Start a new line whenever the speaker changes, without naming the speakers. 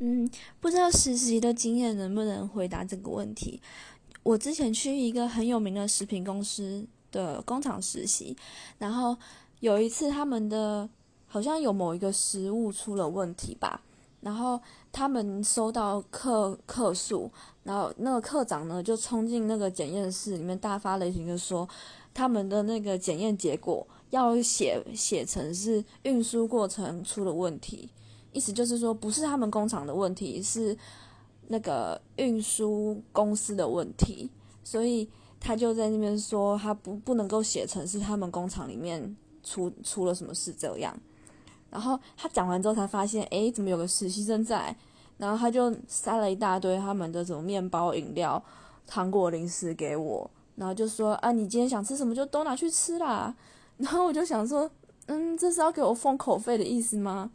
嗯，不知道实习的经验能不能回答这个问题。我之前去一个很有名的食品公司的工厂实习，然后有一次他们的好像有某一个食物出了问题吧，然后他们收到客客诉，然后那个科长呢就冲进那个检验室里面大发雷霆的说，他们的那个检验结果要写写成是运输过程出了问题。意思就是说，不是他们工厂的问题，是那个运输公司的问题，所以他就在那边说，他不不能够写成是他们工厂里面出出了什么事这样。然后他讲完之后才发现，诶，怎么有个实习生在？然后他就塞了一大堆他们的什么面包、饮料、糖果、零食给我，然后就说啊，你今天想吃什么就都拿去吃啦。然后我就想说，嗯，这是要给我封口费的意思吗？